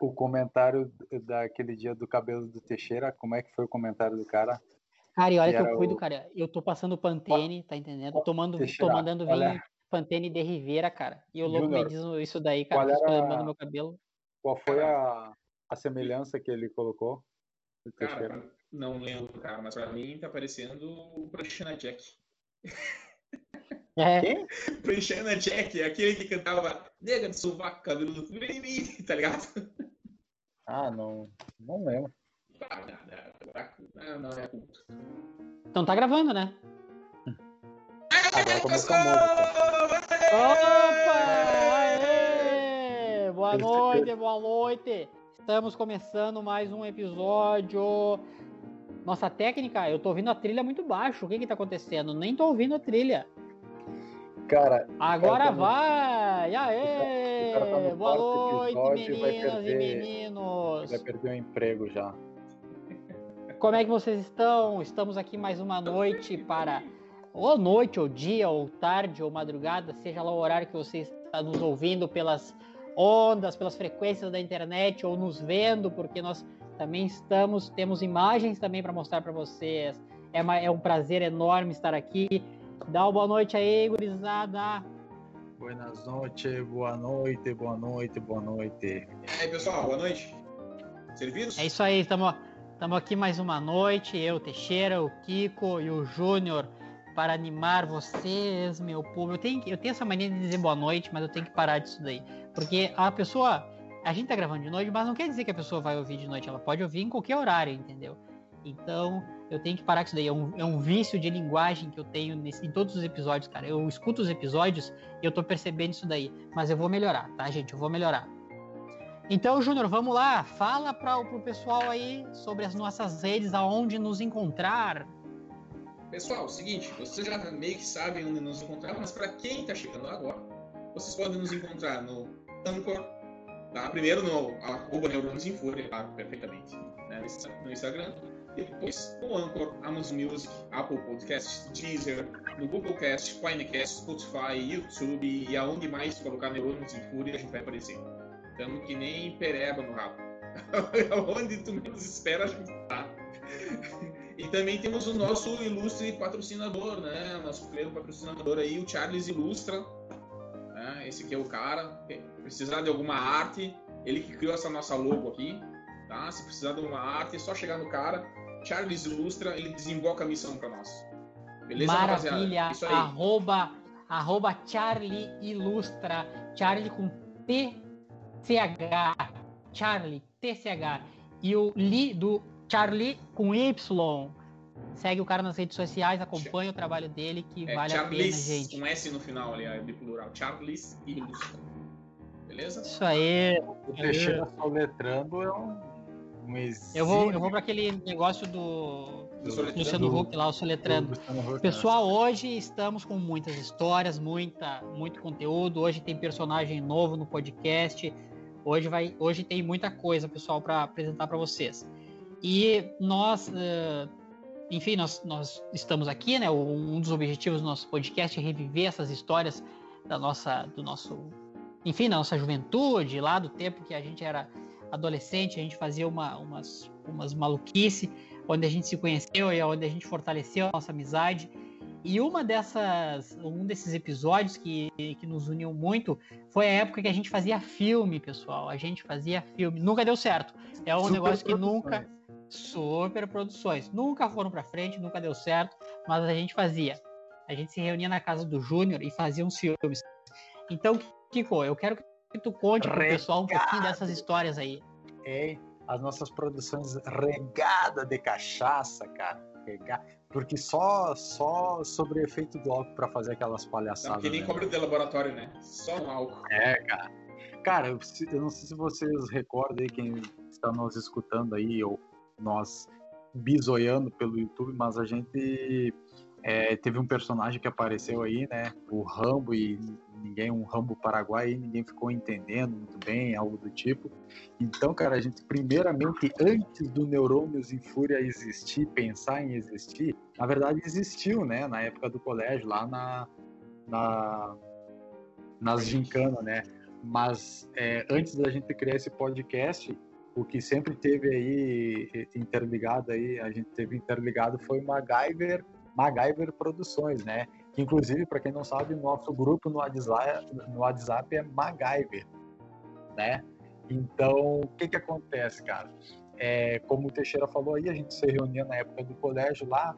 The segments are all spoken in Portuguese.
O comentário daquele dia do cabelo do Teixeira, como é que foi o comentário do cara? Cara, e olha que, que eu cuido, o... cara. Eu tô passando Pantene, tá entendendo? Tô, mando, tô mandando vinho olha... Pantene de Rivera, cara. E o louco me diz isso daí, cara. Qual era... meu cabelo. Qual foi a, a semelhança que ele colocou? Cara, não lembro, cara, mas pra mim tá parecendo o Pranchana Jack. É. Quem? Pranchana Jack, aquele que cantava Nega de sovaco, cabelo do vem em mim, tá ligado? Ah, não. Não lembro. Não, não, não é. Então tá gravando, né? Agora começou a música. Opa! Aê! Boa noite, boa noite! Estamos começando mais um episódio. Nossa técnica, eu tô ouvindo a trilha muito baixo. O que que tá acontecendo? Nem tô ouvindo a trilha. Cara, agora vai! Aê! Tá Boa noite, meninas perder, e meninos! Vai perder o emprego já. Como é que vocês estão? Estamos aqui mais uma noite para ou noite, ou dia, ou tarde, ou madrugada, seja lá o horário que você está nos ouvindo pelas ondas, pelas frequências da internet ou nos vendo, porque nós também estamos, temos imagens também para mostrar para vocês. É, uma, é, um prazer enorme estar aqui. Dá uma boa noite aí, gurizada. Buenas noites, boa noite, boa noite, boa noite. E aí, pessoal, boa noite. Servidos? É isso aí, estamos aqui mais uma noite. Eu, Teixeira, o Kiko e o Júnior para animar vocês, meu povo. Eu tenho, eu tenho essa mania de dizer boa noite, mas eu tenho que parar disso daí. Porque a pessoa. A gente tá gravando de noite, mas não quer dizer que a pessoa vai ouvir de noite. Ela pode ouvir em qualquer horário, entendeu? Então, eu tenho que parar com isso daí. É um, é um vício de linguagem que eu tenho nesse, em todos os episódios, cara. Eu escuto os episódios e eu tô percebendo isso daí. Mas eu vou melhorar, tá, gente? Eu vou melhorar. Então, Júnior, vamos lá. Fala para o pessoal aí sobre as nossas redes, aonde nos encontrar. Pessoal, seguinte, vocês já meio que sabem onde nos encontrar, mas para quem está chegando agora, vocês podem nos encontrar no Anchor, tá? Primeiro no arroba Neurônios em Fúria, tá? Perfeitamente, né? no Instagram. Depois no Anchor, Amazon Music, Apple Podcasts, Deezer, no Google Cast, Finecast, Spotify, YouTube e aonde mais colocar Neurônios em Fúria a gente vai aparecer. Estamos que nem pereba no rabo. Onde tu menos espera a gente tá. E também temos o nosso ilustre patrocinador, né? Nosso primeiro patrocinador aí, o Charles Ilustra. Né? Esse aqui é o cara. Precisar de alguma arte, ele que criou essa nossa logo aqui. Tá? Se precisar de uma arte, é só chegar no cara. Charles Ilustra, ele desemboca a missão para nós. Beleza, Maravilha. Arroba, arroba Charlie Ilustra. Charlie com T-C-H. Charlie, T-C-H. E o Li do Charlie com Y. Segue o cara nas redes sociais, acompanha o trabalho dele, que é, vale Charles, a pena, gente. Um S no final ali, é de plural. Charles Ilustra. Beleza? Isso aí. O Teixeira soletrando é um, um Eu vou, eu vou para aquele negócio do, do Luciano Huck lá, o soletrando. Pessoal, hoje estamos com muitas histórias, muita, muito conteúdo. Hoje tem personagem novo no podcast. Hoje, vai, hoje tem muita coisa, pessoal, para apresentar para vocês. E nós, uh, enfim, nós, nós estamos aqui, né? Um dos objetivos do nosso podcast é reviver essas histórias da nossa, do nosso, enfim, da nossa juventude, lá do tempo que a gente era adolescente, a gente fazia uma, umas, umas maluquice, onde a gente se conheceu e onde a gente fortaleceu a nossa amizade. E uma dessas, um desses episódios que, que nos uniu muito foi a época que a gente fazia filme, pessoal. A gente fazia filme. Nunca deu certo. É um Super negócio que nunca super produções. Nunca foram para frente, nunca deu certo, mas a gente fazia. A gente se reunia na casa do Júnior e fazia uns filmes. Então, Kiko, eu quero que tu conte pro pessoal um pouquinho dessas histórias aí. É, as nossas produções regadas de cachaça, cara. Porque só, só sobre efeito do álcool para fazer aquelas palhaçadas. Não, que nem né? cobre de laboratório, né? Só no álcool. É, cara. Cara, eu, eu, não sei se vocês recordam aí, quem está nos escutando aí, ou nós bisoiando pelo YouTube, mas a gente é, teve um personagem que apareceu aí, né? O Rambo e ninguém, um Rambo Paraguai, ninguém ficou entendendo muito bem, algo do tipo. Então, cara, a gente, primeiramente, antes do Neurônios em Fúria existir, pensar em existir, na verdade existiu, né? Na época do colégio, lá na, na nas gincanas, né? Mas é, antes da gente criar esse podcast, o que sempre teve aí interligado aí, a gente teve interligado foi o MacGyver, MacGyver Produções, né? Que inclusive, para quem não sabe, nosso grupo no WhatsApp, no WhatsApp é MacGyver, né? Então, o que que acontece, cara? É, como o Teixeira falou aí, a gente se reunia na época do colégio lá,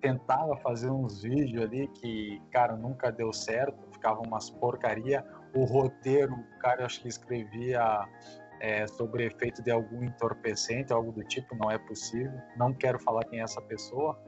tentava fazer uns vídeos ali que, cara, nunca deu certo, ficava umas porcaria. O roteiro, o cara acho que escrevia é, sobre efeito de algum entorpecente, algo do tipo, não é possível. Não quero falar quem é essa pessoa.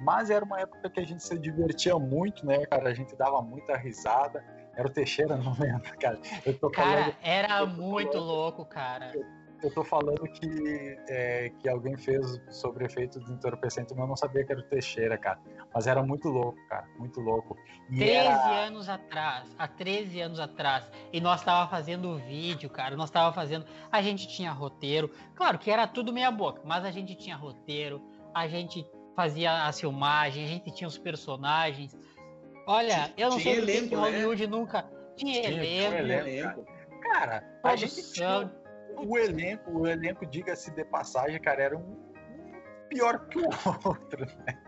Mas era uma época que a gente se divertia muito, né, cara? A gente dava muita risada. Era o Teixeira, não lembro, cara. Eu tô cara, falando, era muito falando, louco, cara. Eu, eu tô falando que, é, que alguém fez sobre efeito de entorpecente, mas eu não sabia que era o Teixeira, cara. Mas era muito louco, cara, muito louco. E 13 era... anos atrás, há 13 anos atrás, e nós tava fazendo vídeo, cara, nós tava fazendo, a gente tinha roteiro, claro que era tudo meia boca, mas a gente tinha roteiro, a gente fazia a filmagem, a gente tinha os personagens. Olha, eu não tinha sei elenco, que né? Hollywood né? nunca tinha, tinha elenco. Tinha elenco. Cara, a gente tinha o elenco, o elenco, diga-se de passagem, cara, era um, pior que o outro, né?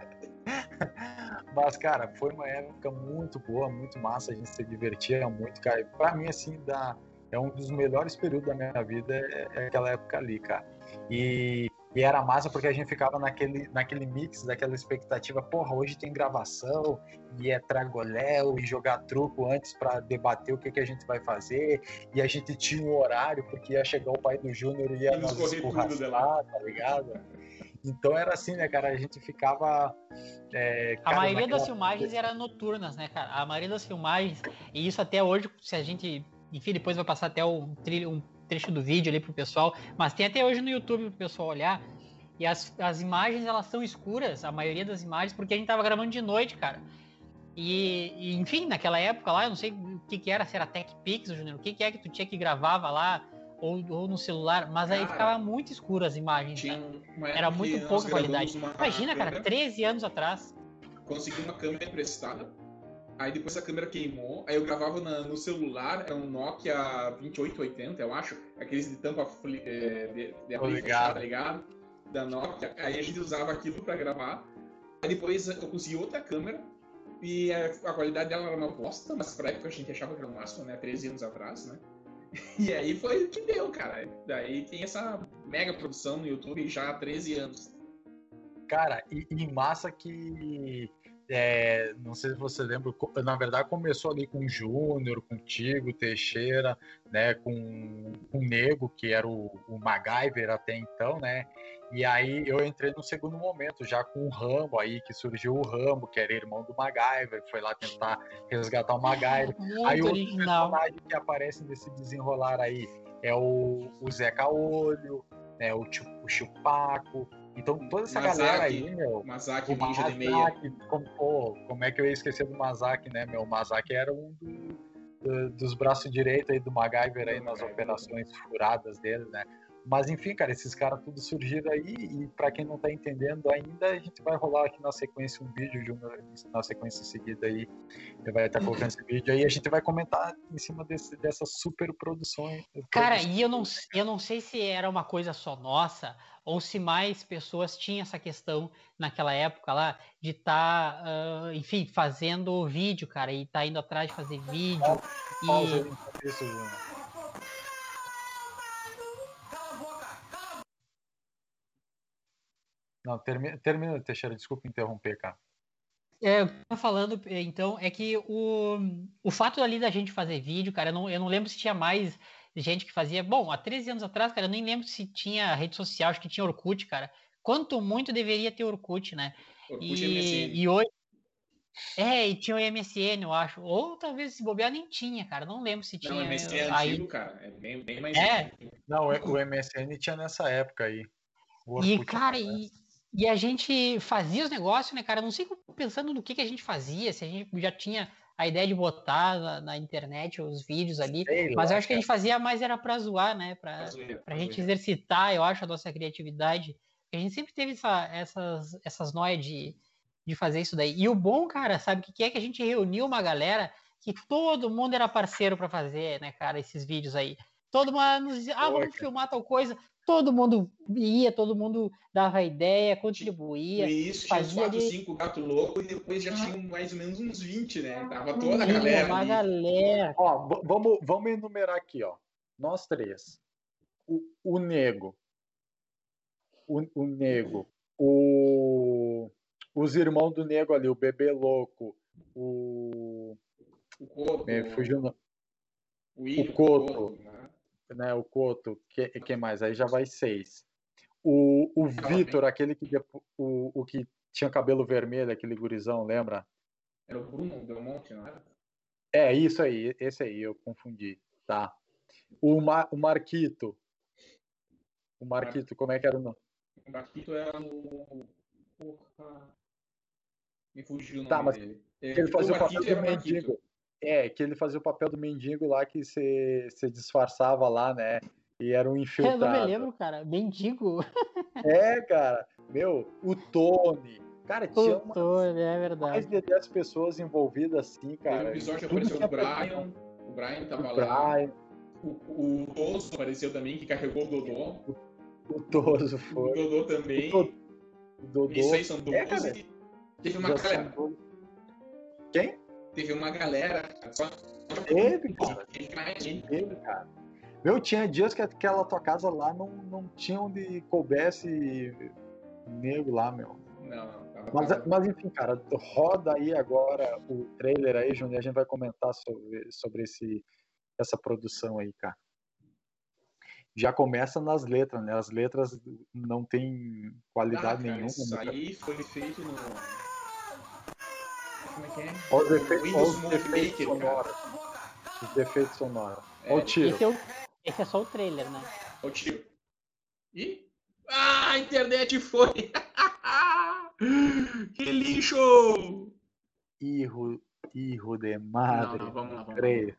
Mas, cara, foi uma época muito boa, muito massa, a gente se divertia muito, cara. Pra mim, assim, dá, é um dos melhores períodos da minha vida, é, é aquela época ali, cara. E e era massa porque a gente ficava naquele, naquele mix, daquela expectativa, porra, hoje tem gravação, e é tragoléu, e jogar truco antes para debater o que, que a gente vai fazer, e a gente tinha um horário, porque ia chegar o pai do Júnior e ia nos escorraçar, tá ligado? Então era assim, né, cara? A gente ficava. É, cara, a maioria naquela... das filmagens era noturnas, né, cara? A maioria das filmagens, e isso até hoje, se a gente. Enfim, depois vai passar até um, trilho, um trecho do vídeo ali pro pessoal, mas tem até hoje no YouTube pro pessoal olhar. E as, as imagens, elas são escuras, a maioria das imagens, porque a gente tava gravando de noite, cara. E, e enfim, naquela época lá, eu não sei o que que era, se era Tech Pix, Junior, o que que é que tu tinha que gravava lá, ou, ou no celular, mas cara, aí ficava muito escuro as imagens. Era muito pouca qualidade. Imagina, cara, 13 anos atrás. Consegui uma câmera emprestada Aí depois a câmera queimou, aí eu gravava na, no celular, é um Nokia 2880, eu acho, aqueles de tampa é, de, de fechar, tá ligado? Da Nokia. Aí a gente usava aquilo para gravar. Aí depois eu consegui outra câmera, e a, a, qualidade dela era uma bosta, mas pra época a gente achava que era o máximo, né? 13 anos atrás, né? E aí foi o que deu, cara. Daí tem essa mega produção no YouTube já há 13 anos. Cara, e, e massa que é, não sei se você lembra, na verdade começou ali com o Júnior, contigo, Teixeira, né, com, com o Nego, que era o, o MacGyver até então, né, e aí eu entrei no segundo momento, já com o Rambo aí, que surgiu o Rambo, que era irmão do MacGyver, foi lá tentar resgatar o MacGyver. Muito aí outro original. personagem que aparece nesse desenrolar aí é o, o Zeca Olho, né, o, o Chupaco, então toda essa Mazaki, galera aí, meu. Mazaki, o Ninja de Meia. Como, pô, como é que eu ia esquecer do Mazaki, né, meu? O Mazaki era um do, do, dos braços direitos aí do MacGyver aí nas operações furadas dele, né? Mas enfim, cara, esses caras tudo surgiram aí e para quem não tá entendendo ainda, a gente vai rolar aqui na sequência um vídeo de uma, na sequência seguida aí, ele vai estar colocando esse vídeo aí, a gente vai comentar em cima desse, dessa super produção. Cara, e eu não, eu não sei se era uma coisa só nossa ou se mais pessoas tinham essa questão naquela época lá de estar, tá, uh, enfim, fazendo vídeo, cara, e tá indo atrás de fazer vídeo. e... Isso, Não, termina, termina, Teixeira, desculpa interromper, cara. É, eu tava falando, então, é que o, o fato ali da gente fazer vídeo, cara, eu não, eu não lembro se tinha mais gente que fazia. Bom, há 13 anos atrás, cara, eu nem lembro se tinha rede social, acho que tinha Orkut, cara. Quanto muito deveria ter Orkut, né? Orkut e, e hoje. É, e tinha o MSN, eu acho. Ou talvez se bobear nem tinha, cara. Não lembro se tinha. Não, o MSN é aí... antigo, cara. É bem, bem mais. É. Não, o MSN tinha nessa época aí. E, cara, e, e a gente fazia os negócios, né, cara? Eu não sei pensando no que, que a gente fazia, se a gente já tinha a ideia de botar na, na internet os vídeos ali, Sei mas lá, eu acho que a gente fazia mais era pra zoar, né? Pra, pra, pra gente exercitar, eu acho, a nossa criatividade. A gente sempre teve essa, essas, essas noias de, de fazer isso daí. E o bom, cara, sabe o que, que é? Que a gente reuniu uma galera que todo mundo era parceiro para fazer, né, cara, esses vídeos aí. Todo mundo nos dizia, ah, vamos filmar tal coisa. Todo mundo ia, todo mundo dava ideia, contribuía. E isso tinha uns 4, 5 gatos loucos e depois já tinha mais ou menos uns 20, né? Tava toda a galera. Uma ali. galera. Ó, vamos, vamos enumerar aqui, ó. Nós três. O, o Nego. O, o Nego. O, os irmãos do Nego ali, o Bebê Louco. O. O Coto. É, fugiu no... O, Ilho, o Coto. né? Né? O Coto. Que, que mais? Aí já vai seis. O, o Vitor, aquele que. O, o que tinha cabelo vermelho, aquele gurizão, lembra? Era o Bruno Belmonte, não era? É, isso aí, esse aí, eu confundi. Tá. O, o Marquito. O Marquito, como é que era o nome? O Marquito era o. Porra. Me fugiu o nome tá, mas dele. ele fazia o, o papel do mendigo. É, que ele fazia o papel do mendigo lá que você disfarçava lá, né? E era um infiltrado. Eu não me lembro, cara. Mendigo. É, cara. Meu, o Tony. Cara, tinha o Tony, é verdade. mais de 10 pessoas envolvidas assim, cara. No episódio apareceu o Brian. O Brian tava o lá. Brian. O, o Toso apareceu também, que carregou o Dodô. O, o Toso foi. O Dodô também. O, Dodô. Isso aí são 12. É, Teve uma galera. Quem? Teve uma galera. Só... Teve, cara. Teve, cara. Meu, tinha dias que aquela tua casa lá não, não tinha onde coubesse nego lá, meu. Não, não. Mas, mas enfim, cara, roda aí agora o trailer aí, Júnior, a gente vai comentar sobre, sobre esse, essa produção aí, cara. Já começa nas letras, né? As letras não tem qualidade ah, cara, nenhuma. Isso né? aí foi feito no. Como é que é? Olha os efeitos, sonoros. Os defeitos sonoros. Olha o tiro. Esse é, o, esse é só o trailer, né? Olha o tiro. Ih! Ah, a internet foi! que lixo! Irro, irro de madre. Não, não, vamos lá, vamos lá.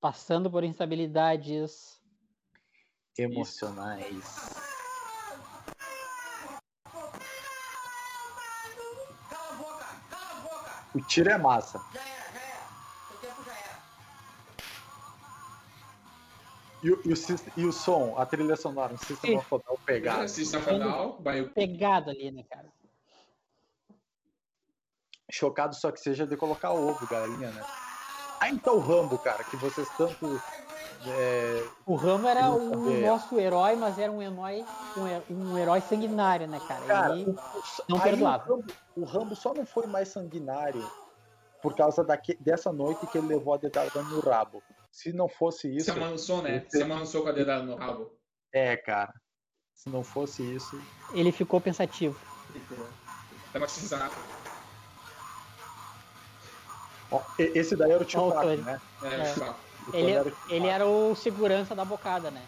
Passando por instabilidades emocionais. Isso. O tiro é massa. Já era, já era. O tempo já era. E o, e, o, e o som, a trilha sonora, um sistema fodal pegado. Ah, sistema fodal, vai... Pegado ali, né, cara? Chocado só que seja de colocar ovo, galinha, né? Ah, então o Rambo, cara, que vocês tanto. É... O Rambo era o nosso herói, mas era um herói, um, um herói sanguinário, né, cara? cara Ele o, não perdoava. O Rambo, o Rambo, só não foi mais sanguinário por causa daque, dessa noite que ele levou a dedada no rabo. Se não fosse isso. Você amansou, né? Você amansou com a dedada no rabo. É, cara. Se não fosse isso. Ele ficou pensativo. Ficou. Traumatizado. Esse daí era o tio Paco, né? É, é. Ele, era ele era o segurança da bocada, né?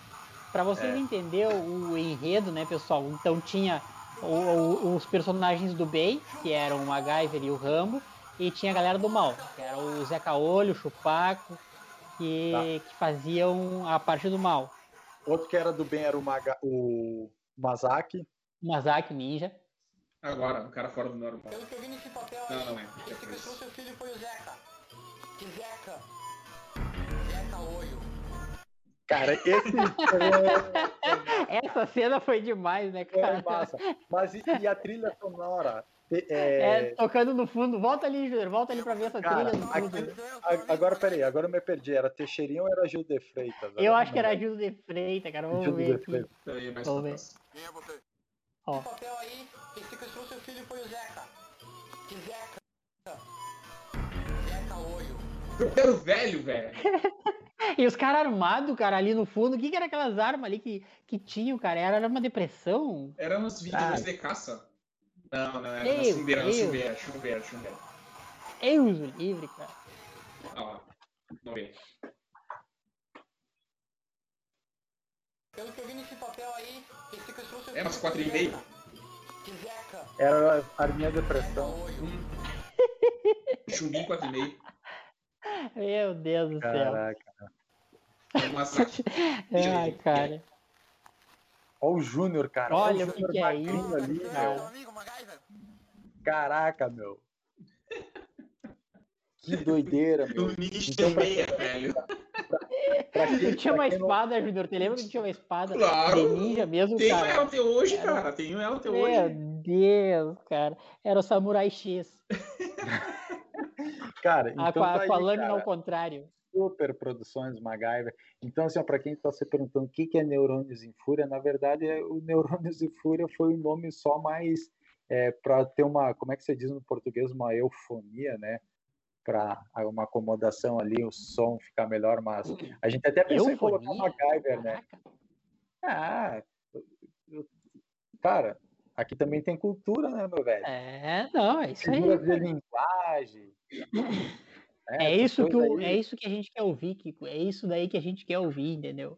Para vocês é. entenderem o enredo, né, pessoal? Então tinha o, o, os personagens do bem, que eram o MacGyver e o Rambo, e tinha a galera do mal, que era o Zé Caolho, o Chupaco, que, tá. que faziam a parte do mal. Outro que era do bem era o, Maga, o Mazaki. Mazaki, ninja. Agora, o cara fora do normal. Pelo que eu vi nesse papel não, não é. Quem sequestrou seu filho foi o Zeca. Que Zeca? Cara, esse. Essa cena foi demais, né, cara? É massa. Mas e, e a trilha sonora? É... é... tocando no fundo. Volta ali, Júnior. Volta ali pra ver essa cara, trilha no fundo. Aqui, agora, peraí. Agora eu me perdi. Era Teixeirinho ou era Gil de Freitas? Eu acho que era Gil de Freitas, cara. Vamos Gil ver. De Freitas. Peraí, Vamos ver. Quem é você? Ó. O papel aí, quem sequestrou seu filho foi o Zeca. Que Zeca? Zeca Olho. Eu quero velho, velho. e os caras armados, cara, ali no fundo. O que, que era aquelas armas ali que, que tinham, cara? Era uma depressão? Era umas vítimas de caça. Não, não, era uma chumbeira, uma chumbeira, chumbeira, chumbeira. Eu uso livre, cara. Olha lá. Vamos ver. Pelo que eu vi nesse papel aí, ele sequestrou seu É, umas quatro e meio. Era a minha depressão. Hum. Chumbinho quatro e meio. Meu Deus do céu. Caraca. É uma Ai, cara. Olha o Júnior, cara. Olha o que, que é isso, ali, cara. Caraca, meu. Que doideira, meu. O nicho então, meia, velho. Pra, pra tinha uma espada, não... Junior. Te lembra que tinha uma espada claro. de ninja mesmo, Tenho cara? ela até hoje, cara. Tenho ela até Meu hoje. Meu Deus, cara. Era o Samurai X. cara, então a, tá com a lâmina ao contrário. Super Produções MacGyver. Então, assim, para quem está se perguntando o que, que é Neurônios em Fúria, na verdade, é, o Neurônios em Fúria foi um nome só mais é, para ter uma, como é que você diz no português, uma eufonia, né? Para uma acomodação ali, o som ficar melhor, mas a gente até pensou eufonia? em colocar MacGyver, né? Ah, cara, aqui também tem cultura, né, meu velho? É, não, é isso aí. de linguagem. É, é isso que o, é isso que a gente quer ouvir, Kiko. É isso daí que a gente quer ouvir, entendeu?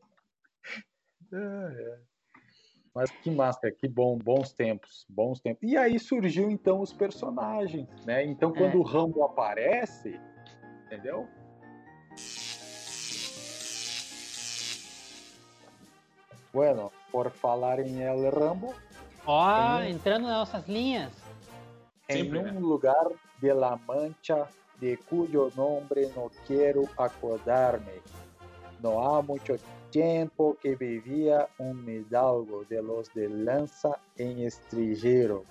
É, é. Mas que massa, que bom, bons tempos, bons tempos. E aí surgiu então os personagens, né? Então quando é. o Rambo aparece, entendeu? Bueno, por falar em El Rambo. Ó, oh, entrando nas nossas linhas. Em Sempre, um né? lugar de La Mancha de cuyo nombre no quiero acordarme. No ha mucho tiempo que vivía un hidalgo de los de lanza en estrillero,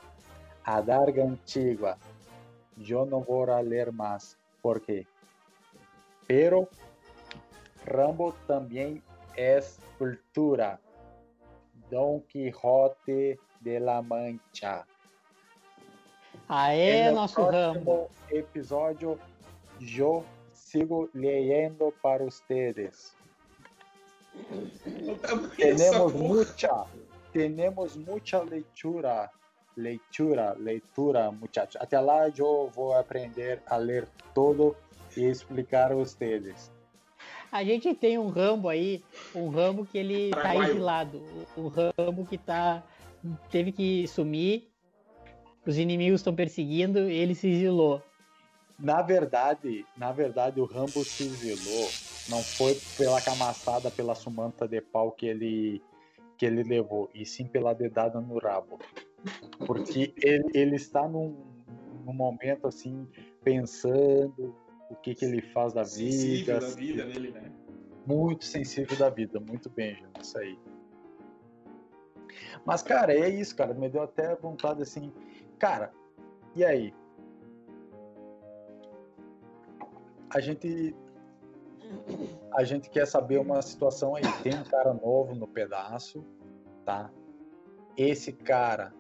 adarga antigua. Yo no voy a leer más, porque. Pero Rambo también es cultura. Don Quijote de la Mancha. Aê, no nosso Rambo. episódio, eu sigo lendo para vocês. Temos muita, temos muita leitura, leitura, leitura, muchachos. Até lá eu vou aprender a ler todo e explicar a vocês. A gente tem um Rambo aí, um Rambo que ele tá exilado, o Rambo que tá teve que sumir os inimigos estão perseguindo, ele se exilou. Na verdade, na verdade, o Rambo se exilou não foi pela camaçada, pela sumanta de pau que ele que ele levou, e sim pela dedada no rabo. Porque ele, ele está num, num momento assim, pensando o que, que ele faz da sensível vida. da vida dele, né? Muito sensível da vida, muito bem, Júlio, isso aí. Mas, cara, é isso, cara. Me deu até vontade assim Cara, e aí? A gente a gente quer saber uma situação aí. Tem um cara novo no pedaço, tá? Esse cara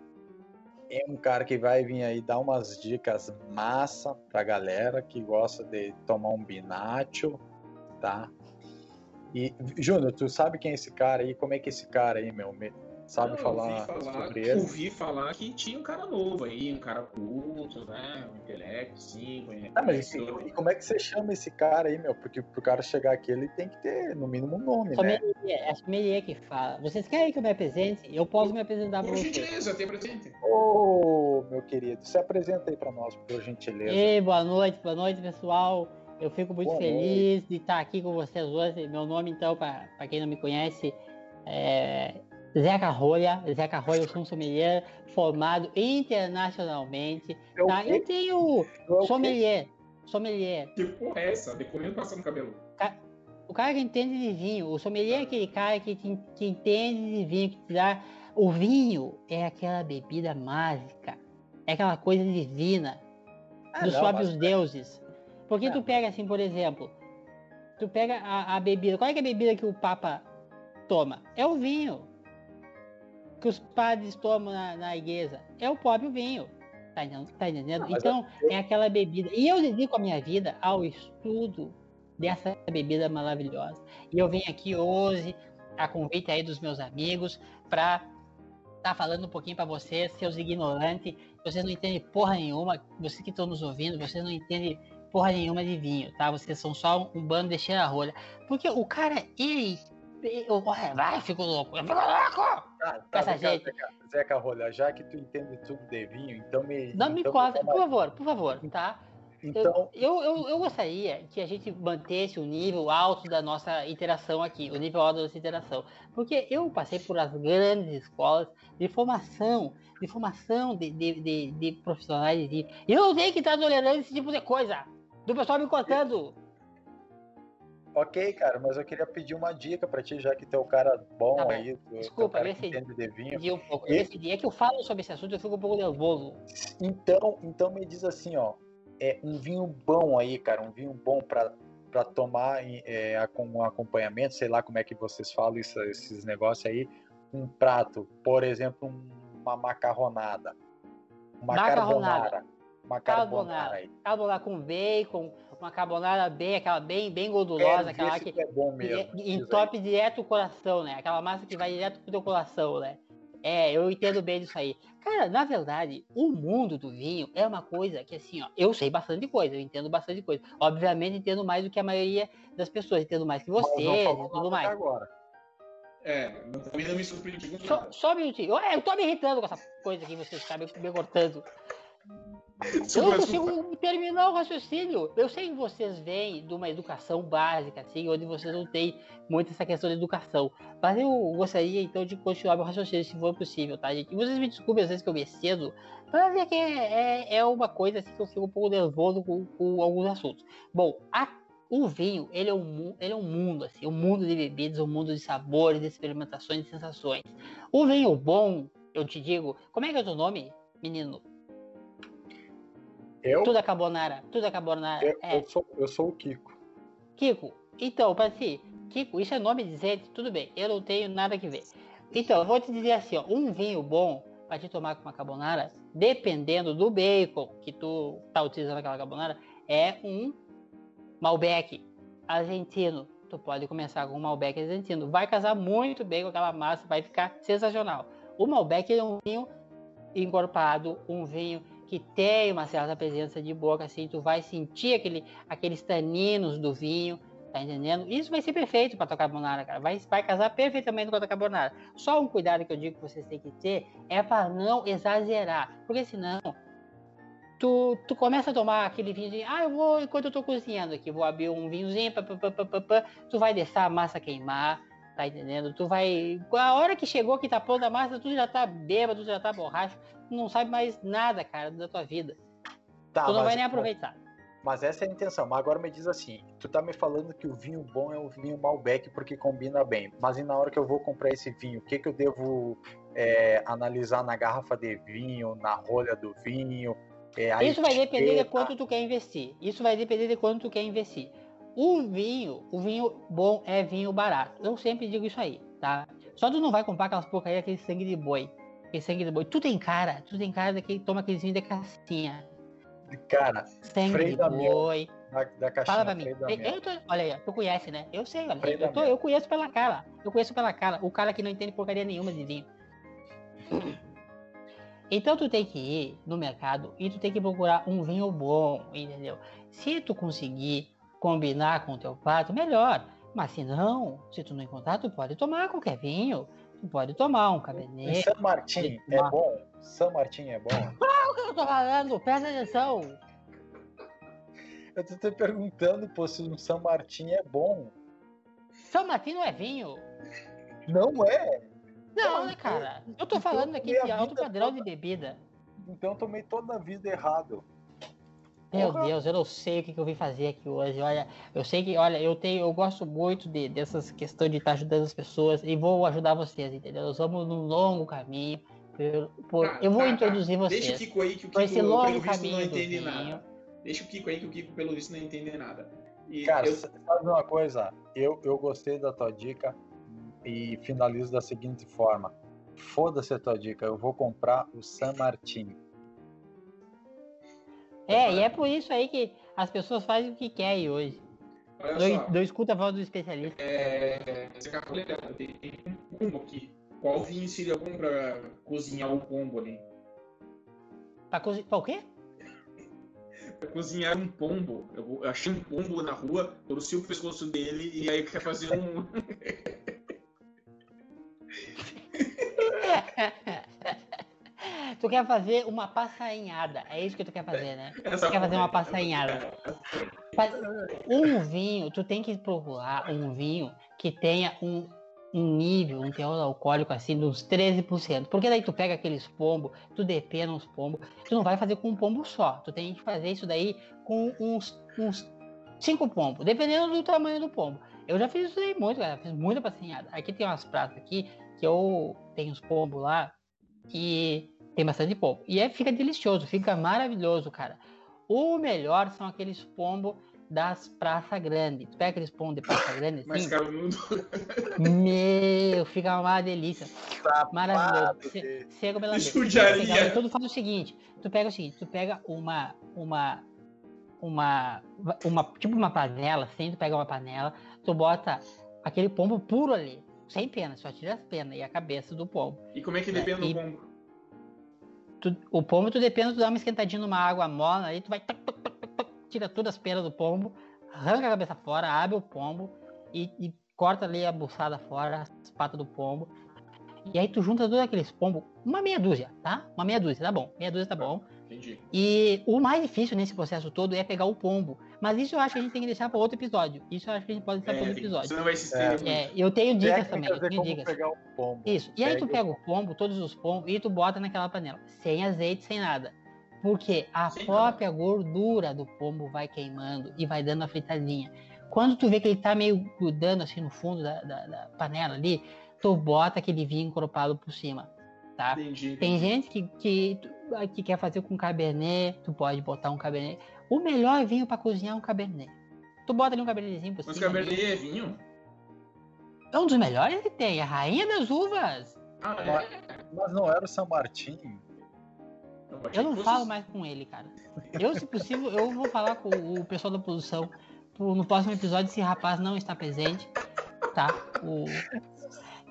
é um cara que vai vir aí dar umas dicas massa pra galera que gosta de tomar um binacho, tá? E, Júnior, tu sabe quem é esse cara aí? Como é que é esse cara aí, meu? Sabe falar, falar, sobre ele. Ouvi falar que tinha um cara novo aí, um cara culto, né? Um intelecto, sim. Ah, mas assim, e como é que você chama esse cara aí, meu? Porque pro cara chegar aqui, ele tem que ter, no mínimo, um nome, sommelier, né? É a sommelier que fala. Vocês querem que eu me apresente? Eu posso me apresentar por gentileza, tem presente. Ô, oh, meu querido, se apresenta aí pra nós, por gentileza. Ei, boa noite, boa noite, pessoal. Eu fico muito boa feliz noite. de estar aqui com vocês hoje. Meu nome, então, para quem não me conhece, é Zeca Rolha, Zeca Rolha, eu sou um sommelier formado internacionalmente. Eu, tá? eu tenho eu sommelier. Sommelier. Que porra é essa? Decorrendo passando cabelo. O cara que entende de vinho. O sommelier é aquele cara que, te, que entende de vinho, que te dá. O vinho é aquela bebida mágica. É aquela coisa divina ah, dos próprios mas... deuses. Porque tu pega assim, por exemplo, tu pega a, a bebida. Qual é, é a bebida que o Papa toma? É o vinho que os padres tomam na, na igreja é o próprio vinho. Tá, tá entendendo? Não, então, eu... é aquela bebida. E eu dedico a minha vida ao estudo dessa bebida maravilhosa. E eu venho aqui hoje, a convite aí dos meus amigos, para tá falando um pouquinho para vocês, seus ignorantes. Vocês não entendem porra nenhuma. Vocês que estão nos ouvindo, vocês não entendem porra nenhuma de vinho, tá? Vocês são só um bando de cheira rolha. Porque o cara, ele eu, vai, fico louco. Eu fico louco! Tá, tá, essa gente. Zeca, Zeca Rolha, já que tu entende tudo de vinho, então me. Não então me conta, por favor, por favor, tá? Então... Eu, eu, eu gostaria que a gente mantesse o nível alto da nossa interação aqui, o nível alto da nossa interação. Porque eu passei por as grandes escolas de formação, de formação de, de, de, de profissionais de vinho. E eu não tenho que estar tolerando esse tipo de coisa. Do pessoal me contando. Ok, cara, mas eu queria pedir uma dica pra ti, já que tu é o cara bom tá aí. Tu, Desculpa, eu decidi, um pouco. E... Decidi. É que eu falo sobre esse assunto, eu fico um pouco nervoso. Então, então me diz assim, ó. É um vinho bom aí, cara, um vinho bom pra, pra tomar é, um acompanhamento, sei lá como é que vocês falam isso, esses negócios aí. Um prato, por exemplo, uma macarronada. Uma macarronada. carbonara. Uma carbonara. Carbonara com bacon, uma carbonara bem, aquela bem, bem gordurosa, é, aquela que, é bom mesmo, que entope direto o coração, né? Aquela massa que vai direto pro teu coração, né? É, eu entendo bem disso aí. Cara, na verdade, o mundo do vinho é uma coisa que, assim, ó, eu sei bastante coisa, eu entendo bastante coisa. Obviamente, entendo mais do que a maioria das pessoas, entendo mais que vocês e tudo mais. Agora. É, também não me surpreendi Só, só um minutinho. Eu, eu tô me irritando com essa coisa que vocês sabem, me cortando. Eu não consigo terminar o raciocínio. Eu sei que vocês vêm de uma educação básica, assim, onde vocês não têm muito essa questão de educação. Mas eu gostaria, então, de continuar meu raciocínio, se for possível, tá, gente? E vocês me desculpem, às vezes, que eu me cedo, para ver que é, é, é, uma coisa, assim, que eu fico um pouco nervoso com, com alguns assuntos. Bom, a, o vinho, ele é, um, ele é um mundo, assim, um mundo de bebidas, um mundo de sabores, de experimentações, de sensações. O vinho bom, eu te digo, como é que é o teu nome, menino? Eu? Tudo é carbonara. Tudo é carbonara. Eu, é. eu, sou, eu sou o Kiko. Kiko, então, para si, Kiko, isso é nome de gente, tudo bem. Eu não tenho nada que ver. Então, eu vou te dizer assim, ó, um vinho bom para te tomar com uma carbonara, dependendo do bacon que tu tá utilizando aquela carbonara, é um Malbec argentino. Tu pode começar com um Malbec argentino. Vai casar muito bem com aquela massa, vai ficar sensacional. O Malbec é um vinho encorpado, um vinho que tem uma certa presença de boca, assim, tu vai sentir aquele, aqueles taninos do vinho, tá entendendo? Isso vai ser perfeito para tua carbonara, cara. Vai, vai casar perfeitamente com a tua carbonara. Só um cuidado que eu digo que vocês têm que ter é para não exagerar, porque senão tu, tu começa a tomar aquele vinho de, ah, eu vou, enquanto eu tô cozinhando aqui, vou abrir um vinhozinho, pá, pá, pá, tu vai deixar a massa queimar, tá entendendo? Tu vai, a hora que chegou que tá pronta a massa, tu já tá bêbado, tu já tá borracho, não sabe mais nada, cara, da tua vida. Tá, tu não vai nem aproveitar. Mas essa é a intenção. Mas agora me diz assim: tu tá me falando que o vinho bom é o vinho Malbec porque combina bem. Mas e na hora que eu vou comprar esse vinho, o que, que eu devo é, analisar na garrafa de vinho, na rolha do vinho? É, Isso vai depender de quanto tu quer investir. Isso vai depender de quanto tu quer investir. O vinho, o vinho bom é vinho barato. Eu sempre digo isso aí, tá? Só tu não vai comprar aquelas porcaria, aquele sangue de boi. Aquele sangue de boi. Tu tem cara, tu tem cara daquele toma aquele vinho de cassinha. Cara, sangue de boi. Da, da caixinha, Fala pra mim. Eu tô, olha aí, tu conhece, né? Eu sei, olha. Eu, tô, eu conheço pela cara. Eu conheço pela cara. O cara que não entende porcaria nenhuma de vinho. Então tu tem que ir no mercado e tu tem que procurar um vinho bom, entendeu? Se tu conseguir combinar com o teu prato, melhor. Mas se não, se tu não encontrar, tu pode tomar qualquer vinho. Tu pode tomar um cabernet. São Martin é bom? São Martin é bom? Qual que eu tô falando? Presta atenção. Eu tô te perguntando, pô, se um São Martin é bom. São Martin não é vinho? Não é? Não, né, cara? Eu tô então falando aqui de alto padrão toda... de bebida. Então eu tomei toda a vida errado. Meu Porra. Deus, eu não sei o que, que, eu vim fazer aqui hoje. Olha, eu sei que, olha, eu tenho, eu gosto muito de, dessas questões de estar ajudando as pessoas e vou ajudar vocês, entendeu? Nós vamos num longo caminho. Por, por, ah, eu vou tá, tá. introduzir tá. vocês. Deixa o Kiko aí que o Kiko, esse longo pelo visto, não entende nada. Deixa o Kiko aí que o Kiko, pelo visto, não entende nada. E Cara, eu... sabe uma coisa? Eu, eu gostei da tua dica e finalizo da seguinte forma. Foda-se a tua dica, eu vou comprar o San Martin. É, e é por isso aí que as pessoas fazem o que querem hoje. Não, não escuta a voz do especialista. É, você acabou de tem um combo aqui. Qual vinho seria bom pra cozinhar o pombo ali? Pra cozinhar. Pra o quê? pra cozinhar um pombo. Eu achei um pombo na rua, torci o pescoço dele e aí quer fazer um. tu quer fazer uma passainhada. É isso que tu quer fazer, né? Tu quer fazer uma passainhada. Um vinho, tu tem que procurar um vinho que tenha um, um nível, um teor alcoólico assim, de uns 13%. Porque daí tu pega aqueles pombos, tu depena uns pombos, tu não vai fazer com um pombo só. Tu tem que fazer isso daí com uns uns cinco pombos, dependendo do tamanho do pombo. Eu já fiz isso aí muito, cara. Fiz muita passinhada. Aqui tem umas pratas aqui que eu tenho os pombos lá e tem bastante pombo. E é, fica delicioso, fica maravilhoso, cara. O melhor são aqueles pombos das praça grande. Tu pega aqueles pombos de praça grande assim. Mais caro do mundo. Meu, fica uma delícia. Maravilhoso. Cego Judiaria. Então tu faz o seguinte, tu pega o seguinte, tu pega uma uma uma uma tipo uma panela, assim, tu pega uma panela, tu bota aquele pombo puro ali, sem pena, só tira as penas e a cabeça do pombo. E como é que depende e, do pombo? Tu, o pombo tu depende, tu dá uma esquentadinha numa água morna, aí tu vai tira todas as penas do pombo, arranca a cabeça fora, abre o pombo e, e corta ali a buçada fora, as patas do pombo. E aí tu junta todos aqueles pombos, uma meia dúzia, tá? Uma meia dúzia, tá bom. Meia dúzia tá bom. Entendi. E o mais difícil nesse processo todo é pegar o pombo. Mas isso eu acho que a gente tem que deixar para outro episódio. Isso eu acho que a gente pode deixar É, para outro episódio. Você não vai se estender É, muito. eu tenho dicas também. Eu tenho dicas. pegar o pombo. Isso. E aí tu Pega o pombo, todos os pombos, e tu bota naquela panela. Sem azeite, sem nada. Porque a Sem própria gordura do pombo vai queimando e vai dando a fritadinha. Quando tu vê que ele tá meio grudando assim no fundo da, da- da panela ali, tu bota aquele vinho encorpado por cima, tá? Entendi. Tem gente que, que, que quer fazer com cabernet, tu pode botar um cabernet. O melhor vinho para cozinhar é um cabernet. Tu bota ali um cabernetzinho por Mas cima. Cabernet é vinho? É um dos melhores que tem, a rainha das uvas. Ah, Mas- é. Mas não era o São Martin? Eu não falo mais com ele, cara. Eu, se possível, eu vou falar com o pessoal da produção pro- no próximo episódio esse rapaz não está presente, tá? O...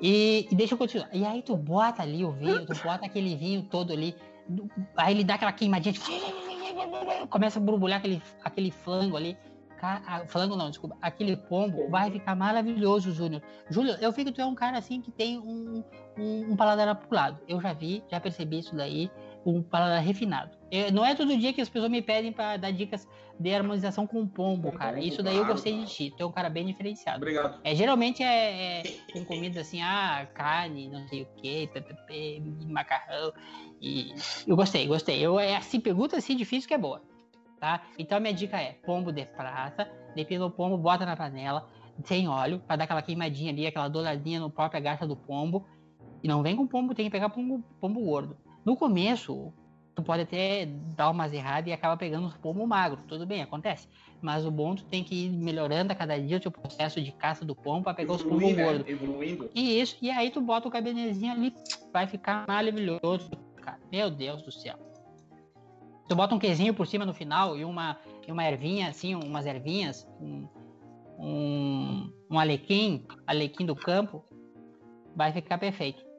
E, e deixa eu continuar. E aí tu bota ali o vinho, tu bota aquele vinho todo ali, aí ele dá aquela queimadinha, tipo, começa a borbulhar aquele, aquele flango ali. Flango não, desculpa. Aquele pombo vai ficar maravilhoso, Júnior. Júnior, eu vi que tu é um cara assim que tem um, um, um paladar apurado. Eu já vi, já percebi isso daí um paladar refinado. Eu- não é todo dia que as pessoas me pedem para dar dicas de harmonização com pombo, cara. pombo, Isso daí eu claro, gostei claro. de ti. Tu é um cara bem diferenciado. Obrigado. É, geralmente é, é com comida assim, ah, carne, não sei o que, macarrão. E eu gostei, gostei. Eu, é assim, pergunta assim difícil que é boa. Tá? Então a minha dica é pombo de prata, depila o pombo, bota na panela, sem óleo, para dar aquela queimadinha ali, aquela douradinha no própria garça do pombo. E não vem com pombo, tem que pegar pombo, pombo gordo. No começo, tu pode até dar umas erradas e acaba pegando os pombo magro. Tudo bem, acontece. Mas o bom, tu tem que ir melhorando a cada dia o teu processo de caça do pombo para pegar os pombo Evoluir, né? gordos. Evoluindo. E isso, e aí tu bota o cabernezinho ali, vai ficar maravilhoso, cara. Meu Deus do céu. Tu bota um quezinho por cima no final e uma, e uma ervinha, assim, umas ervinhas, um, um, um alequim, alequim do campo, vai ficar perfeito.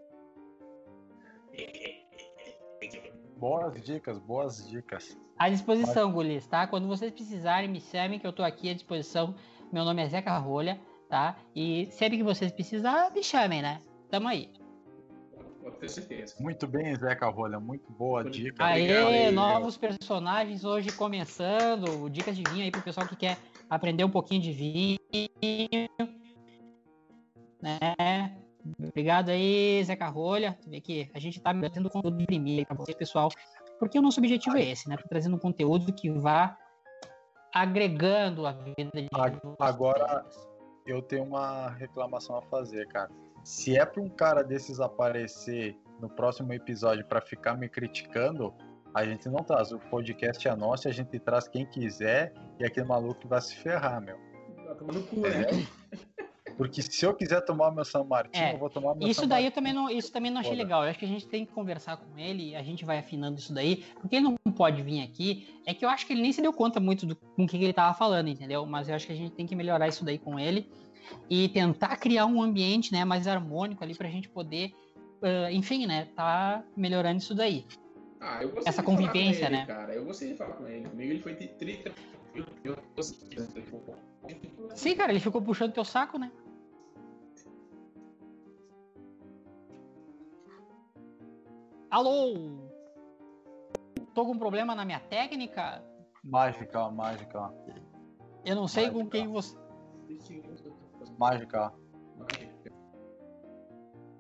Boas dicas, boas dicas. À disposição, gulis, tá? Quando vocês precisarem, me chamem que eu tô aqui à disposição. Meu nome é Zeca Rolha, tá? E sempre que vocês precisarem, me chamem, né? Tamo aí. Pode ter certeza. Muito bem, Zeca Rolha, muito boa dica. Aê, Obrigado. novos personagens hoje começando. Dicas de vinho aí pro pessoal que quer aprender um pouquinho de vinho. Né? Obrigado aí, Zeca Rolha. Tu vê que a gente tá trazendo conteúdo de primeira aí pra vocês, pessoal. Porque o nosso objetivo é esse, né? Tá trazendo um conteúdo que vá agregando a vida de vocês. agora- Eu tenho uma reclamação a fazer, cara. Se é pra um cara desses aparecer no próximo episódio pra ficar me criticando, a gente não traz. O podcast é nosso, a gente traz quem quiser e aquele maluco vai se ferrar, meu. Tá tomando cu, né? Porque se eu quiser tomar meu São Martin, É, eu vou tomar meu Isso São daí eu também não, isso também não achei Foda. legal. Eu acho que a gente tem que conversar com ele, a gente vai afinando isso daí, porque ele não pode vir aqui. É que eu acho que ele nem se deu conta muito do com o que ele tava falando, entendeu? Mas eu acho que a gente tem que melhorar isso daí com ele e tentar criar um ambiente, né, mais harmônico ali pra gente poder, ah, enfim, né, tá melhorando isso daí. Ah, eu gostei Essa de falar com convivência, ele, né? Cara, eu gostei de falar com ele. Comigo ele foi de trita. Eu, eu ficou- Sim, cara, ele ficou puxando teu saco, né? Alô? Tô com um problema na minha técnica? Mágica, mágica. Eu não sei Vai, com quem você. Mágica, ó.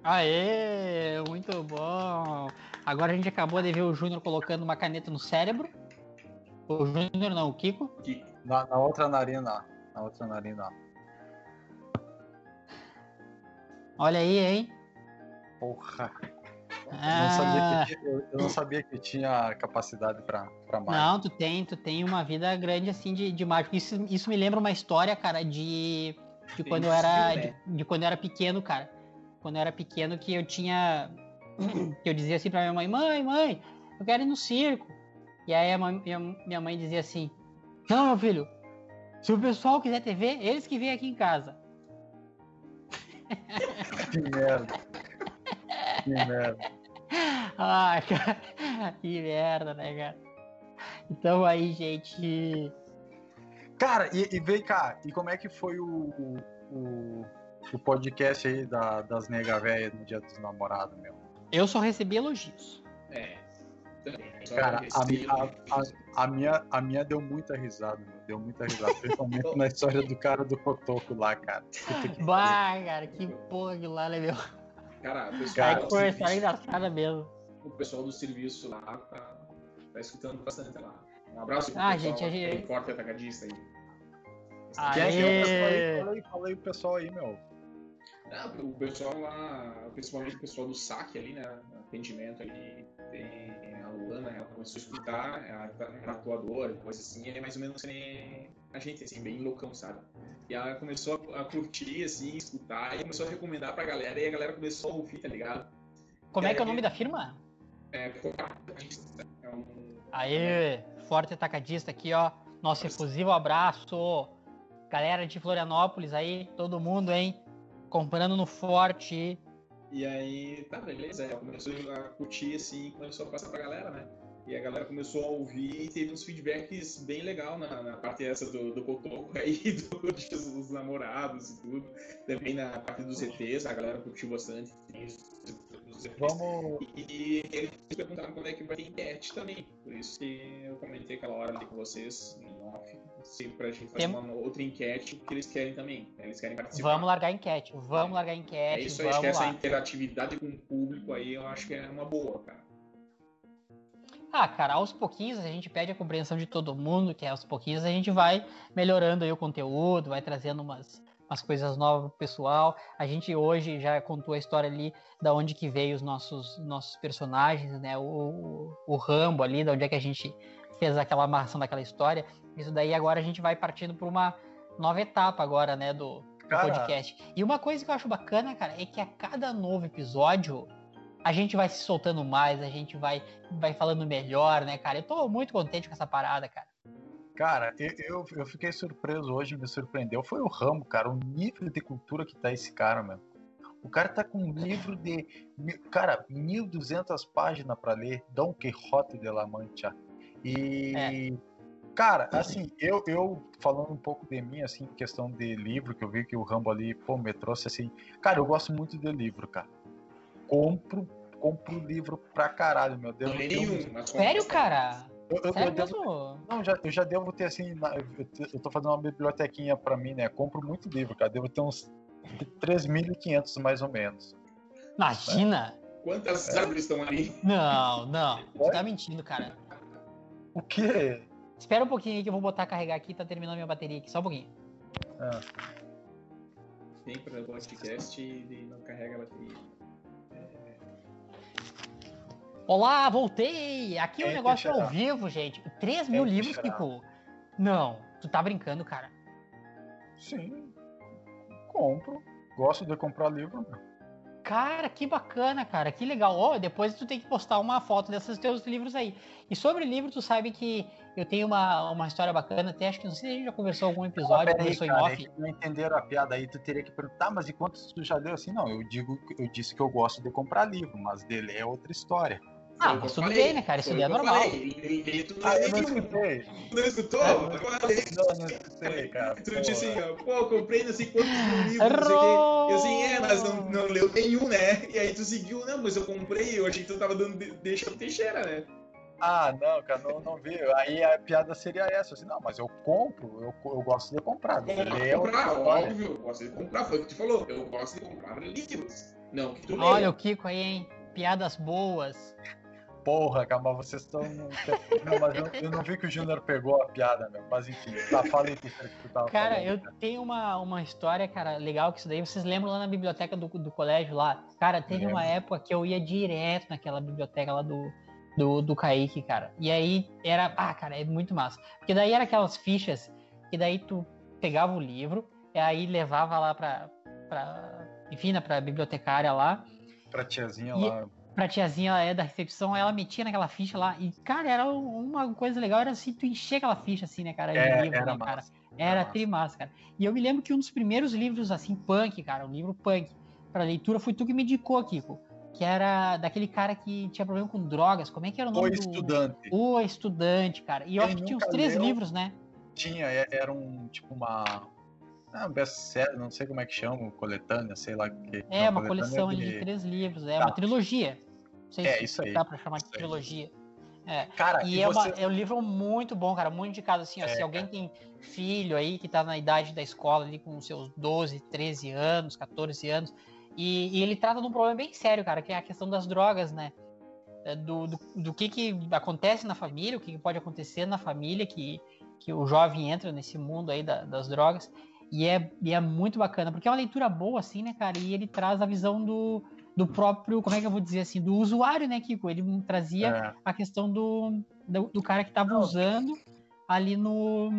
Aê, muito bom. Agora a gente acabou de ver o Júnior colocando uma caneta no cérebro. O Júnior não, o Kiko. Na, na outra narina, na outra narina. Olha aí, hein? Porra. Eu, não sabia que, eu, eu não sabia que tinha capacidade para mágica. Não, tu tem, tu tem uma vida grande assim de, de mágico. Isso, isso me lembra uma história, cara, de, de quando eu era de, de, quando eu era pequeno, cara. Quando eu era pequeno que eu tinha que eu dizia assim para minha mãe: "Mãe, mãe, eu quero ir no circo". E aí a mãe, minha mãe dizia assim: "Não, meu filho, se o pessoal quiser TV, eles que vêm aqui em casa". Que merda. Que merda. Ai, cara, que merda, né, cara? Então aí, gente. Cara, e, e vem cá, e como é que foi o, o, o podcast aí da, das nega véia no dia dos namorados, meu? Eu só recebi elogios. É. Cara, a, a, a, a, minha, a minha deu muita risada, meu. Deu muita risada. Principalmente na história do cara do Cotoco lá, cara. Vai, cara, que porra que lá, né, meu? Cara, o pessoal. Cara, foi história engraçada mesmo. O pessoal do serviço lá tá, tá escutando bastante lá. Um abraço pro ah, pessoal, gente, a gente... forte atacadista aí. Quem é que é o pessoal aí? Fala aí, fala aí o pessoal aí, meu. Não, o pessoal lá, principalmente o pessoal do saque ali, né? Atendimento ali, tem a Luana, ela começou a escutar, ela é tatuadora, coisa assim, ele é mais ou menos assim, a gente, assim, bem loucão, sabe? E ela começou a, a, curtir, assim, escutar, e começou a recomendar pra galera, e a galera começou a ouvir, tá ligado? Como é que é o nome da firma? É, Atacadista. É um... Aê, forte atacadista aqui, ó. Nosso efusivo abraço. Galera de Florianópolis aí, todo mundo, hein? Comprando no Forte. E aí, tá, beleza. Ela começou a curtir assim, começou a passar pra galera, né? E a galera começou a ouvir e teve uns feedbacks bem legal na, na parte essa do, do Cotoco aí, do, dos namorados e tudo. Também na parte dos ETs, a galera curtiu bastante. Vamos. E, eles perguntaram quando é que vai ter enquete também. Por isso que eu comentei aquela hora ali com vocês, em off, se pra gente fazer Tem... uma outra enquete, que eles querem também. Né? Eles querem participar. Vamos largar enquete, vamos largar enquete. É isso aí, acho que essa interatividade com o público aí eu acho que é uma boa, cara. Ah, cara, aos pouquinhos a gente pede a compreensão de todo mundo, que é aos pouquinhos a gente vai melhorando aí o conteúdo, vai trazendo umas, umas coisas novas pro pessoal. A gente hoje já contou a história ali da onde que veio os nossos, nossos personagens, né? O, o, o Rambo ali, da onde é que a gente fez aquela amarração daquela história. Isso daí agora a gente vai partindo para uma nova etapa agora, né, do, do podcast. E uma coisa que eu acho bacana, cara, é que a cada novo episódio a gente vai se soltando mais, a gente vai, vai falando melhor, né, cara? Eu tô muito contente com essa parada, cara. Cara, eu, eu fiquei surpreso hoje, me surpreendeu. Foi o Ramo, cara, o nível de cultura que tá esse cara, mano. O cara tá com um livro de, cara, 1.200 páginas para ler, Dom Quixote de la Mancha. E, é. cara, assim, eu, eu falando um pouco de mim, assim, questão de livro, que eu vi que o Rambo ali, pô, me trouxe assim. Cara, eu gosto muito de livro, cara compro, compro livro pra caralho, meu Deus. Nenhum, Sério, cara? Eu, eu, eu devo, não, já, eu já devo ter assim. Eu, eu tô fazendo uma bibliotequinha pra mim, né? Compro muito livro, cara. Devo ter uns 3.500 mais ou menos. Imagina! Quantas é. árvores estão ali? Não, não. Você tá mentindo, cara. O quê? Espera um pouquinho aí que eu vou botar a carregar aqui, tá terminando minha bateria aqui, só um pouquinho. Ah. Tem para o podcast e não carrega a bateria. Olá, voltei! Aqui o um negócio é ao vivo, gente. 3 mil livros, Kiko. Não, tu tá brincando, cara. Sim. Compro. Gosto de comprar livro. Cara, que bacana, cara, que legal. Oh, depois tu tem que postar uma foto desses teus livros aí. E sobre livro, tu sabe que eu tenho uma, uma história bacana, até acho que não sei se a gente já conversou algum episódio, ah, conversou em off. É não entenderam a piada aí, tu teria que perguntar, mas e quantos tu já deu assim? Não, eu digo, eu disse que eu gosto de comprar livro, mas dele é outra história. Ah, mas tudo bem, né, cara? Isso daí é normal. Tu não, ah, eu não escutou? É, não, não, não escutei, cara. Tu disse assim, ó, pô, comprei não sei quantos livros, não sei o quê. Eu assim, é, mas não, não leu nenhum, né? E aí tu seguiu, não, mas eu comprei, eu achei que tu tava dando deixa pro Teixeira, né? Ah, não, cara, não, não vi. Aí a piada seria essa, assim, não, mas eu compro, eu, eu gosto de comprar. Comprar, comprar óbvio, eu gosto de comprar, foi o que tu falou, eu gosto de comprar livros. Não, que tu Olha o Kiko aí, hein? Piadas boas. Porra, mas vocês estão. Não, mas eu, eu, não vi que o Júnior pegou a piada, meu. Mas enfim, tá, fala aí que tu tava Cara, falando, eu tenho uma, uma história, cara, legal que isso daí. Vocês lembram lá na biblioteca do, do colégio lá? Cara, teve uma época que eu ia direto naquela biblioteca lá do, do, do Kaique, cara. E aí era. Ah, cara, é muito massa. Porque daí era aquelas fichas que daí tu pegava o livro, e aí levava lá pra. pra enfim, né, pra bibliotecária lá. Pra tiazinha e, lá pra tiazinha é, da recepção, ela metia naquela ficha lá. E, cara, era uma coisa legal, era assim, tu encher aquela ficha, assim, né, cara? É, livro, era né, cara? Era, era trimassa, cara. E eu me lembro que um dos primeiros livros, assim, punk, cara, um livro punk, pra leitura, foi tu que me indicou, Kiko. Que era daquele cara que tinha problema com drogas. Como é que era o nome? O Estudante. O Estudante, cara. E eu acho que tinha uns três leu... livros, né? Tinha, é, era um, tipo, uma, ah, best-seller, não sei como é que chama, coletânea, sei lá. Que, é, uma coleção de... de três livros, é tá. uma trilogia. Não sei é, se isso aí. dá pra chamar de trilogia. É. Cara, e, e é, você... uma, é, um livro muito bom, cara, muito indicado, assim, ó, é, se alguém cara. tem filho aí que tá na idade da escola ali com seus 12, 13 anos, 14 anos, e, e ele trata de um problema bem sério, cara, que é a questão das drogas, né? É, do, do, do que que acontece na família, o que, que pode acontecer na família que, que o jovem entra nesse mundo aí da, das drogas, e é, e é muito bacana, porque é uma leitura boa, assim, né, cara? E ele traz a visão do, do próprio, como é que eu vou dizer assim, do usuário, né, Kiko? Ele trazia é. a questão do, do, do cara que estava usando ali no.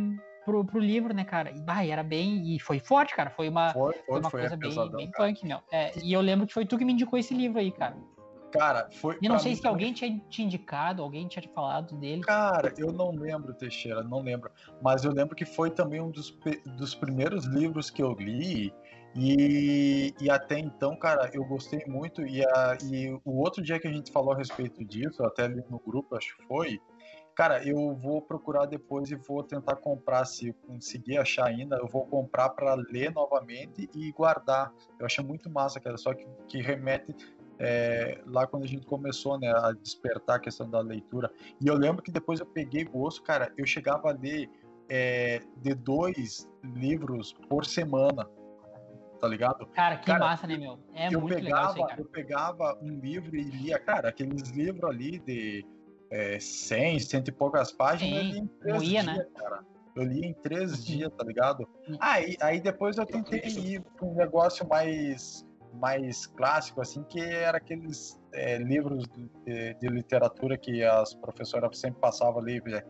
Pro, pro livro, né, cara? E bah, era bem. E foi forte, cara. Foi uma, foi, foi, foi uma foi coisa bem, bem punk, meu. É, e eu lembro que foi tu que me indicou esse livro aí, cara. Cara, foi. E não sei se alguém tinha te indicado, alguém tinha te falado dele. Cara, eu não lembro, Teixeira, não lembro. Mas eu lembro que foi também um dos, dos primeiros livros que eu li. E, e até então, cara, eu gostei muito. E, a, e o outro dia que a gente falou a respeito disso, até ali no grupo, acho que foi. Cara, eu vou procurar depois e vou tentar comprar, se conseguir achar ainda, eu vou comprar para ler novamente e guardar. Eu achei muito massa, cara, só que, que remete é, lá quando a gente começou né, a despertar a questão da leitura. E eu lembro que depois eu peguei gosto, cara, eu chegava a ler é, de dois livros por semana, tá ligado? Cara, que cara, massa, né, meu? É muito pegava, legal isso aí, cara. Eu pegava um livro e lia, cara, aqueles livros ali de é, 100, cento e poucas páginas, Sim, eu lia em três dias, né? cara. Eu li em três dias, tá ligado? Aí, aí depois eu tentei ir pra um negócio mais mais clássico, assim, que era aqueles é, livros de, de, literatura que as professoras sempre passavam ali, né?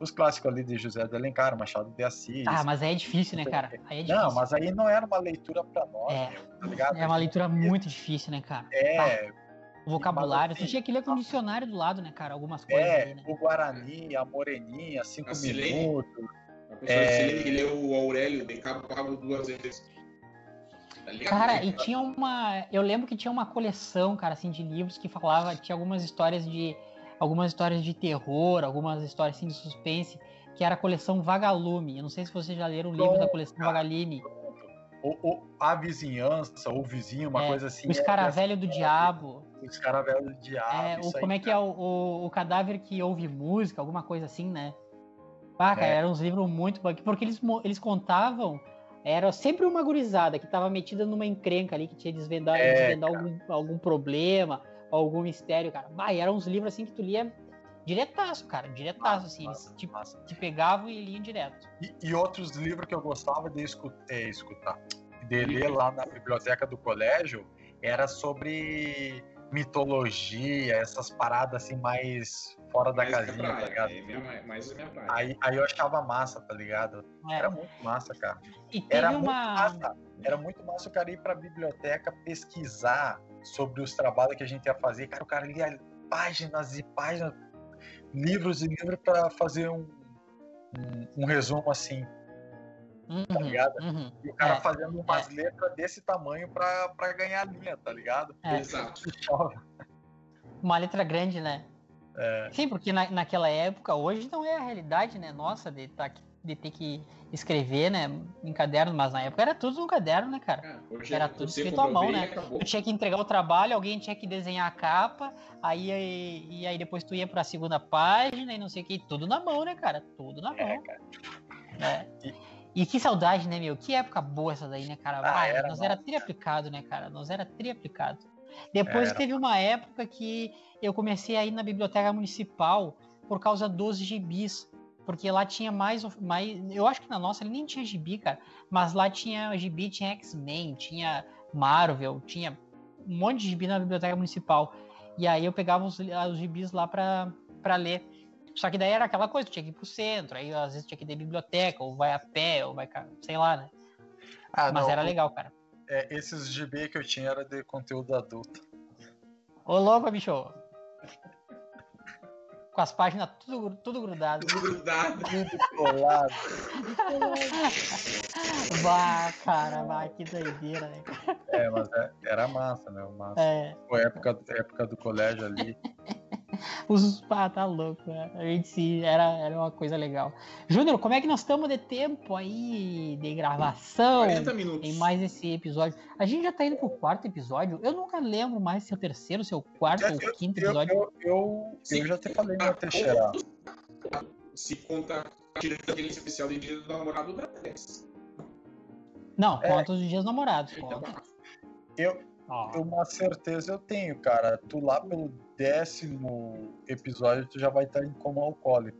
os clássicos ali de José de Alencar, Machado de Assis. Ah, mas aí é difícil, né, cara? É não, mas aí não era uma leitura para nós, é, tá ligado? É uma leitura muito difícil, né, cara? É. Tá. O vocabulário, assim, você tinha que ler com o dicionário do lado, né, cara? Algumas coisas. É, ali, né? o Guarani, a Moreninha, cinco a minutos. A professora é... Que leu o Aurélio de Cabo duas vezes. Tá cara, e tinha uma. Eu lembro que tinha uma coleção, cara, assim, de livros que falava, tinha algumas histórias de. Algumas histórias de terror, algumas histórias assim de suspense, que era a coleção Vagalume. Eu não sei se vocês já leram o livro da coleção Vagalume. Ou, a vizinhança, ou o vizinho, uma é, coisa assim. O escaravelho é, do diabo. O escaravelho do diabo. É, o, como é que é o, o, o, cadáver que ouve música, alguma coisa assim, né? Ah, cara, é. eram uns livros muito porque eles, eles contavam era sempre uma gurizada que estava metida numa encrenca ali, que tinha desvendar, é, desvendar algum, algum problema, algum mistério, cara. Bah, eram uns livros assim que tu lia diretaço, cara, diretaço, assim. Massa, eles te, massa. te pegavam e liam direto. E, e, outros livros que eu gostava de escutar, é, escutar, de ler lá na biblioteca do colégio, era sobre mitologia, essas paradas assim mais fora da mais casinha, tá ligado? É minha, mais minha praia. Aí, aí eu achava massa, tá ligado? É. Era muito massa, cara. era uma... muito massa. Era muito massa o cara ir pra biblioteca pesquisar sobre os trabalhos que a gente ia fazer. Cara, o cara lia páginas e páginas, livros e livros para fazer um, um, um resumo assim Uhum, tá ligado? Uhum, e o cara é, fazendo umas é. letras desse tamanho pra, pra ganhar linha, tá ligado? É. Exato. Uma letra grande, né? É. Sim, porque na, naquela época, hoje não é a realidade, né? Nossa, de, tá, de ter que escrever, né? Em caderno, mas na época era tudo no caderno, né, cara? É, era tudo escrito à mão, né? Tu tinha que entregar o trabalho, alguém tinha que desenhar a capa, aí e, e aí depois tu ia pra segunda página e não sei o que, tudo na mão, né, cara? Tudo na é, mão. Cara. É. E, que saudade, né, meu? Que época boa essa daí, né, cara? Ah, era nós era tri aplicado, né, cara? Nós era tri aplicado. Depois Era. teve uma época que eu comecei a ir na biblioteca municipal por causa dos gibis. Porque lá tinha mais, mais. Eu acho que na nossa ele nem tinha gibi, cara. Mas lá tinha gibi, tinha X-Men, tinha Marvel, tinha um monte de gibi na biblioteca municipal. E aí eu pegava os, os gibis lá pra, pra ler. Só que daí era aquela coisa, tinha que ir pro centro, aí às vezes tinha que ir na biblioteca, ou vai a pé, ou vai, sei lá, né? Ah, Mas não, era legal, cara. É, esses GB que eu tinha era de conteúdo adulto. Ô louco, bicho! Com as páginas tudo, tudo grudado. Tudo grudado. Tudo colado. Bah, cara, bah, que doideira, né? É, mas é, era massa, né? Massa. É. Foi época, época do colégio ali. Os ah, tá louco, né? A gente se era, era uma coisa legal. Júnior, como é que nós estamos de tempo aí de gravação? 40 minutos. Em mais esse episódio. A gente já tá indo pro quarto episódio. Eu nunca lembro mais se é o terceiro, se é o quarto ou o quinto episódio. Eu, eu, eu, eu já te falei no Teixeira. Se conta aquele especial de dia do namorado da 10. Não, é. conta os dias namorados. Então, eu, oh. uma certeza eu tenho, cara. Tu lá pelo décimo episódio, tu já vai estar em coma alcoólico.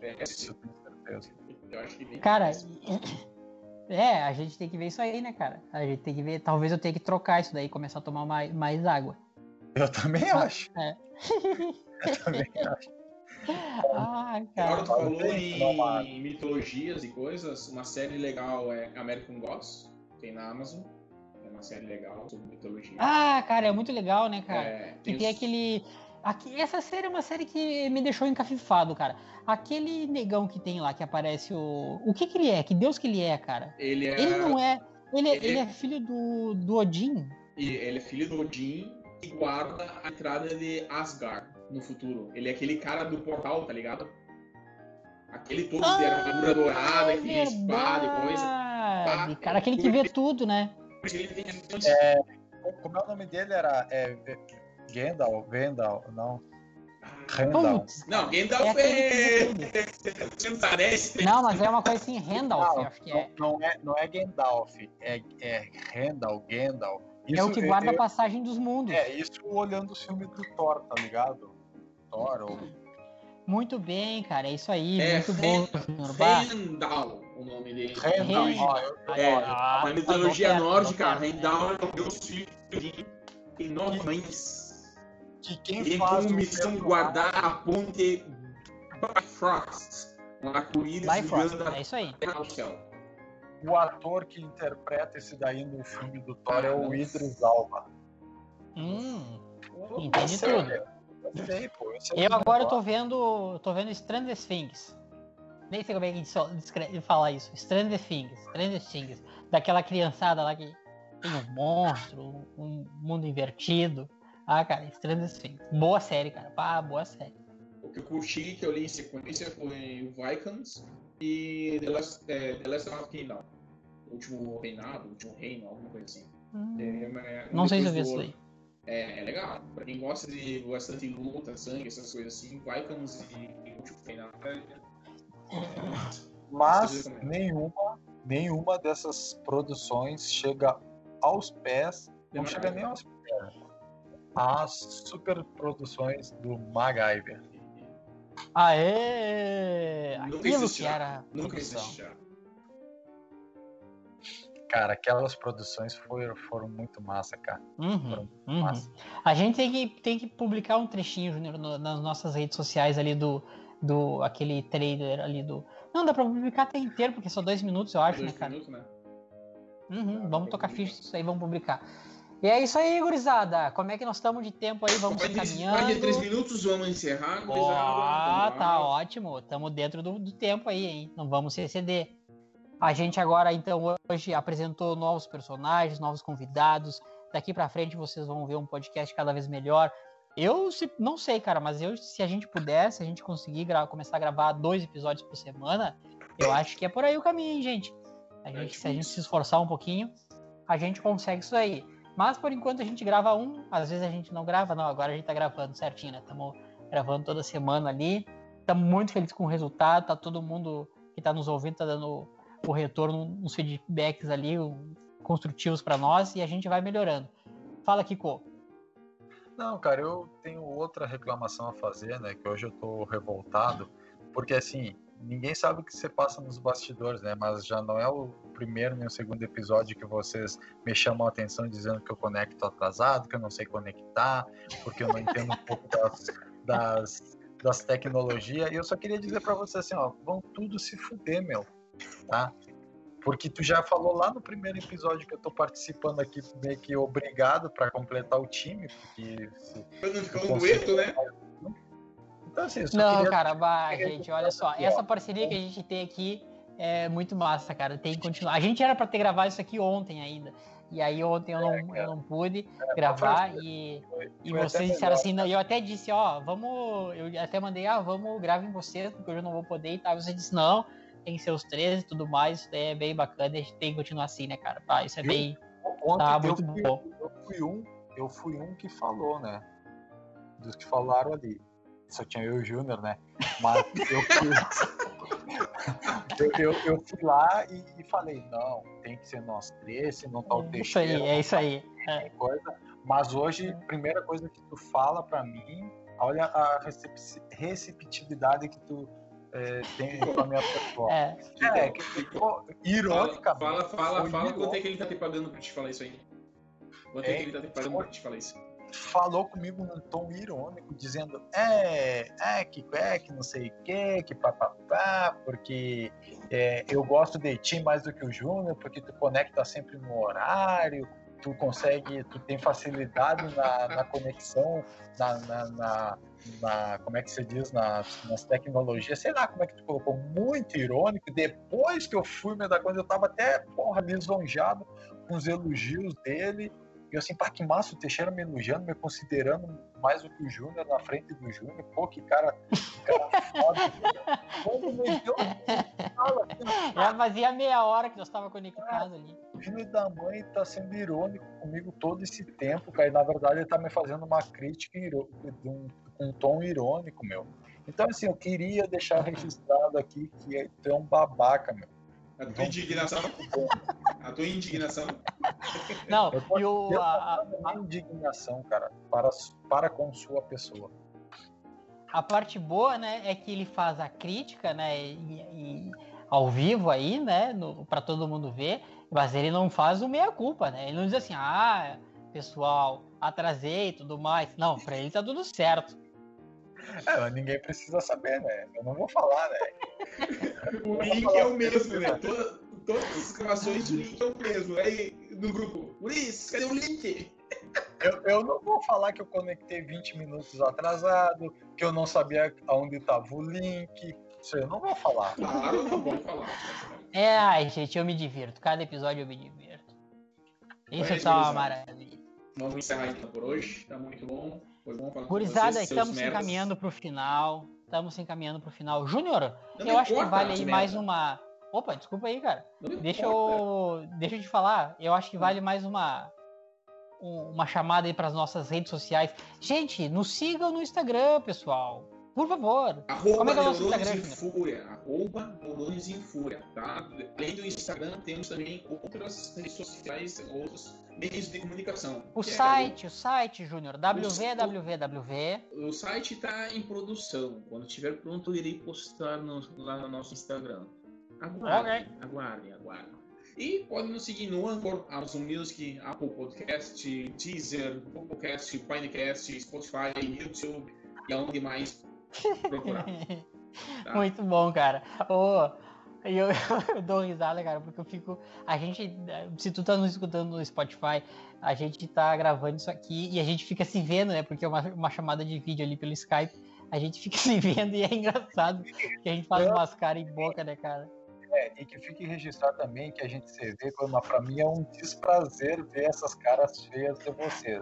É, isso eu tenho certeza. Eu acho que cara, é, a gente tem que ver isso aí, né, cara? A gente tem que ver. Talvez eu tenha que trocar isso daí e começar a tomar mais, mais água. Eu também acho. É. eu também acho. Ah, cara. Agora tu falou em mitologias e coisas, uma série legal é American Gods, tem na Amazon uma série legal sobre mitologia. Ah, cara, é muito legal, né, cara? É, tem que tem os... aquele. Aqui, essa série é uma série que me deixou encafifado, cara. Aquele negão que tem lá, que aparece o. O que que ele é? Que Deus que ele é, cara? Ele é. Ele não é. Ele, ele... ele é filho do, do Odin? Ele é filho do Odin e guarda a entrada de Asgard no futuro. Ele é aquele cara do portal, tá ligado? Aquele todo ah, de armadura dourada, que tem espada e coisa. Ah, cara, aquele que vê tudo, né? É, como é o nome dele? Era é, Gendal? Vendal? Não. Randall. Não, Gandalf é. é... não, mas é uma coisa assim, Randolph, não, acho que é. Não, é, não é Gandalf, é, é Randall, Gandalf. Isso, é o que guarda a passagem dos mundos. É, isso olhando o filme do Thor, tá ligado? Thor ou muito bem, cara, é isso aí. É muito bom. Rendal, o nome dele. Rendal. É, a tá mitologia nórdica, Rendal é o deus filho de nove mães. Que quem Ele faz como missão guardar a ponte Bifrost, um arco-íris é isso aí. O ator que interpreta esse daí no filme do Thor ah, é o Idris Alba. Hum, entende tudo. Sei, pô, eu, eu agora tô vendo. tô vendo Stranger Things. Nem sei como é que descreve, falar isso. Stranger Things. Stranger Things. Daquela criançada lá que tem um monstro, um mundo invertido. Ah, cara, Stranger Things. Boa série, cara. Pá, boa série. O que eu curti, que eu li em sequência, foi o Vikings e The Last, é, The Last of Kingdom. O último reinado, o último reino, alguma coisa assim. Hum, é, não sei se eu vi isso aí. É, é, legal. Pra quem gosta de bastante luta, sangue, essas coisas assim, Vikings e Último Reinado é... Mas nenhuma, nenhuma dessas produções chega aos pés, não chega nem aos pés, às superproduções do MacGyver. Aê! Nunca Aquilo existiu. que era. Nunca existiu. Cara, aquelas produções foram, foram muito massa, cara. Uhum, muito uhum. massa. A gente tem que, tem que publicar um trechinho, Júnior, nas nossas redes sociais ali do, do aquele trailer ali do. Não, dá pra publicar até inteiro, porque são dois minutos, eu acho, dois né, cara? Minutos, né? Uhum, vamos tocar ficha disso aí, vamos publicar. E é isso aí, gurizada. Como é que nós estamos de tempo aí? Vamos encaminhando. Vai de três minutos, vamos encerrar. Ah, tá ótimo. Estamos dentro do, do tempo aí, hein? Não vamos se exceder. A gente agora, então, hoje apresentou novos personagens, novos convidados. Daqui para frente vocês vão ver um podcast cada vez melhor. Eu se, não sei, cara, mas eu, se a gente pudesse, se a gente conseguir começar a gravar dois episódios por semana, eu acho que é por aí o caminho, hein, gente. A gente se a gente se esforçar um pouquinho, a gente consegue isso aí. Mas por enquanto a gente grava um, às vezes a gente não grava, não, agora a gente tá gravando certinho, né? Estamos gravando toda semana ali. Estamos muito felizes com o resultado, tá todo mundo que tá nos ouvindo, tá dando o retorno, uns feedbacks ali construtivos para nós e a gente vai melhorando. Fala, Kiko. Não, cara, eu tenho outra reclamação a fazer, né? Que hoje eu tô revoltado, porque assim, ninguém sabe o que você passa nos bastidores, né? Mas já não é o primeiro nem o segundo episódio que vocês me chamam a atenção dizendo que eu conecto atrasado, que eu não sei conectar, porque eu não entendo um pouco das, das, das tecnologias. E eu só queria dizer para vocês assim, ó, vão tudo se fuder, meu, tá? Porque tu já falou lá no primeiro episódio que eu tô participando aqui, meio que obrigado para completar o time, porque. Se, eu não ficar um dueto, né? Então, assim, não, queria... cara, bah, gente, olha só, essa parceria que a gente tem aqui é muito massa, cara. Tem que continuar. A gente era para ter gravado isso aqui ontem ainda. E aí ontem eu não, eu não pude é, gravar e, foi, e vocês disseram assim, não, eu até disse, ó, vamos, eu até mandei, ah, vamos gravem vocês, porque eu não vou poder e tal. Você disse, não, tem seus 13 e tudo mais, isso é bem bacana, a gente tem que continuar assim, né, cara? Pá, isso é bem. tá muito fui, bom. Eu fui, um, eu fui um que falou, né? Dos que falaram ali. Só tinha eu e o Júnior, né? Mas eu fui. eu, eu, eu, fui lá e, e, falei, não, tem que ser nós três, não tá o Isso aí, é isso aí. É. Coisa. Mas hoje, primeira coisa que tu fala para mim, olha a receptividade que tu é, tem a minha pessoa. É, é que ficou irônica. Fala, fala, fala quanto é que ele tá te pagando pra te falar isso aí. Quanto é, é que ele tá te pagando pra te falar isso? Falou comigo num tom irônico, dizendo, é, é, que é, que não sei o que, que papapá, porque é, eu gosto de ti mais do que o Júnior, porque tu conecta sempre no horário, tu consegue, tu tem facilidade na, na conexão, na, na, na na, como é que se diz, nas, nas tecnologias, sei lá como é que tu colocou, muito irônico. Depois que eu fui me dar conta, eu tava até, porra, lisonjado com os elogios dele. E eu assim, pá, que massa, o Teixeira me elogiando, me considerando mais do que o Júnior, na frente do Júnior. Pô, que cara, que cara foda. Quando me deu fala, assim, Já fazia meia hora que nós estava conectado ali. O filho da mãe tá sendo irônico comigo todo esse tempo, cara. E na verdade ele tá me fazendo uma crítica de um com um tom irônico, meu. Então, assim, eu queria deixar registrado aqui que tu é um babaca, meu. A tua indignação. A tua indignação. Não, e o. A, a, indignação, cara, para, para com sua pessoa. A parte boa, né, é que ele faz a crítica, né, e, e ao vivo aí, né, para todo mundo ver, mas ele não faz o meia-culpa, né? Ele não diz assim, ah, pessoal, atrasei e tudo mais. Não, para ele tá tudo certo. É, mas ninguém precisa saber, né? Eu não vou falar, né? o link é o mesmo, né? Toda, todas as exclamações do link é o mesmo. Aí no grupo, Ulisses, cadê o link? Eu, eu não vou falar que eu conectei 20 minutos atrasado, que eu não sabia aonde estava o link. Isso eu não vou falar. Claro, não vou falar. É, ai, gente, eu me divirto. Cada episódio eu me divirto. Isso é só uma maravilha. Vamos encerrar então por hoje. Tá muito bom. Foi bom falar Gurizada, vocês, estamos se encaminhando para o final. Estamos se encaminhando para o final. Júnior, eu acho que vale aí mais uma. Opa, desculpa aí, cara. Deixa eu, deixa eu te falar. Eu acho que vale mais uma uma chamada aí para as nossas redes sociais. Gente, nos sigam no Instagram, pessoal. Por favor. Arroba Como é que é o nosso Instagram? Em Fúria. Arroba Neurônios em Fúria, tá? Além do Instagram, temos também outras redes sociais, outros meios de comunicação. O site, é, o site, Júnior, www. O, o site está em produção. Quando estiver pronto, eu irei postar no, lá no nosso Instagram. Aguardem, okay. aguardem, aguardem. E pode nos seguir no Anchor, Amazon Music, Apple Podcast, Deezer, Podcast, Pinecast, Spotify, YouTube e aonde mais procurar. Tá? Muito bom, cara. Oh, eu, eu, dou risada, cara, porque eu fico. A gente. Se tu tá nos escutando no Spotify, a gente tá gravando isso aqui e a gente fica se vendo, né? Porque é uma, uma chamada de vídeo ali pelo Skype. A gente fica se vendo e é engraçado que a gente faz umas caras em boca, né, cara? É, e que fique registrado também que a gente se vê, mas pra mim é um desprazer ver essas caras feias de vocês.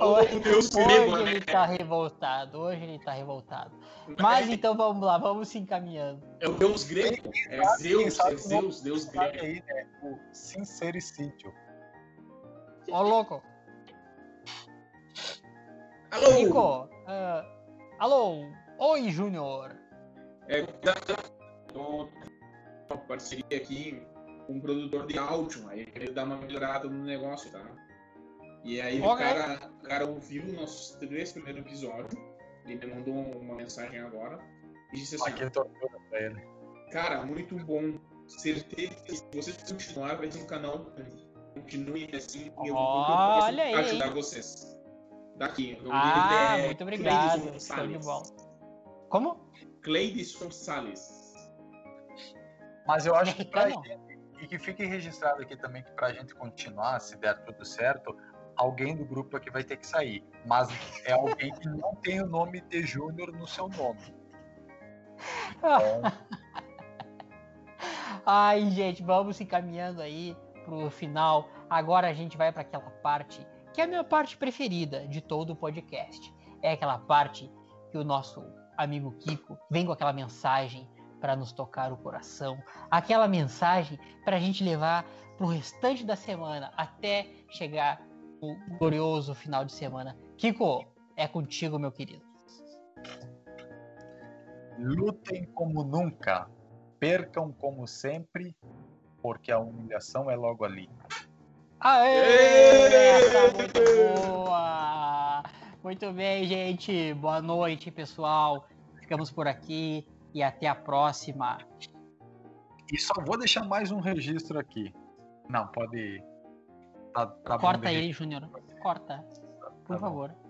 hoje, hoje ele tá revoltado, hoje ele tá revoltado. Mas então vamos lá, vamos se encaminhando. É o Deus grego, é Zeus, é Zeus, Deus grego. Aí, né? O sincericídio. Ó, louco. Alô! Nico, uh, alô, oi, Júnior. É, uma parceria aqui um produtor de áudio. Aí ele dá uma melhorada no negócio, tá? E aí okay. o, cara, o cara ouviu nossos três primeiros episódios. Ele me mandou uma mensagem agora. E disse assim: Aqui pra ele. Cara, muito bom. Certeza que se vocês continuarem, vai ser um canal. Continuem assim. E eu vou ajudar vocês. Daqui. Ah, muito obrigado. Como? Cleidson Salles. Mas eu acho que pra gente, e que fique registrado aqui também que pra gente continuar, se der tudo certo, alguém do grupo aqui vai ter que sair. Mas é alguém que não tem o nome de Júnior no seu nome. Então... Ai, gente, vamos se encaminhando aí pro final. Agora a gente vai para aquela parte que é a minha parte preferida de todo o podcast. É aquela parte que o nosso amigo Kiko vem com aquela mensagem para nos tocar o coração, aquela mensagem para a gente levar para o restante da semana até chegar o glorioso final de semana. Kiko, é contigo, meu querido. Lutem como nunca, percam como sempre, porque a humilhação é logo ali. Aê! Essa muito boa! Muito bem, gente. Boa noite, pessoal. Ficamos por aqui e até a próxima. E só vou deixar mais um registro aqui. Não, pode. Tá, tá Corta aí, Júnior. Corta. Por tá favor. Bom.